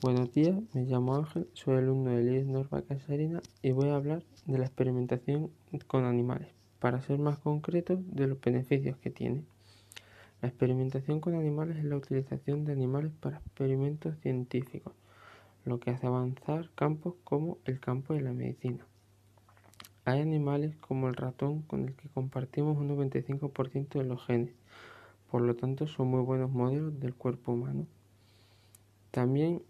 Buenos días, me llamo Ángel, soy alumno del IES Norma Casarina y voy a hablar de la experimentación con animales, para ser más concreto de los beneficios que tiene. La experimentación con animales es la utilización de animales para experimentos científicos, lo que hace avanzar campos como el campo de la medicina. Hay animales como el ratón con el que compartimos un 95% de los genes, por lo tanto son muy buenos modelos del cuerpo humano. También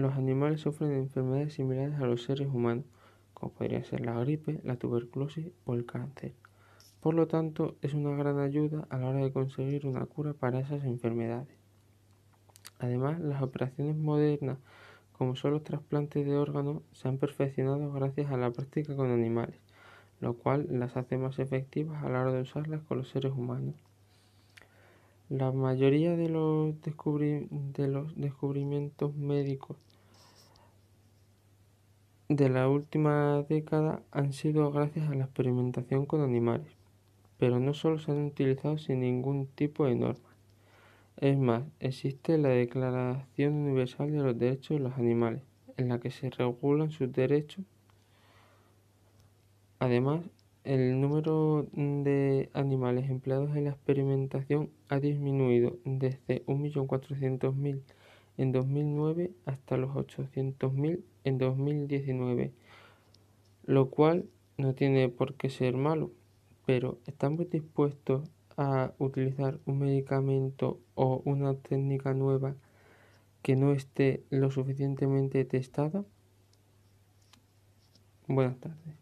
los animales sufren enfermedades similares a los seres humanos, como podría ser la gripe, la tuberculosis o el cáncer. Por lo tanto, es una gran ayuda a la hora de conseguir una cura para esas enfermedades. Además, las operaciones modernas, como son los trasplantes de órganos, se han perfeccionado gracias a la práctica con animales, lo cual las hace más efectivas a la hora de usarlas con los seres humanos. La mayoría de los, de descubrimientos médicos de la última década han sido gracias a la experimentación con animales, pero no solo se han utilizado sin ningún tipo de norma. Es más, existe la Declaración Universal de los Derechos de los Animales, en la que se regulan sus derechos. Además, el número animales empleados en la experimentación ha disminuido desde 1.400.000 en 2009 hasta los 800.000 en 2019, lo cual no tiene por qué ser malo, pero ¿estamos dispuestos a utilizar un medicamento o una técnica nueva que no esté lo suficientemente testada? Buenas tardes.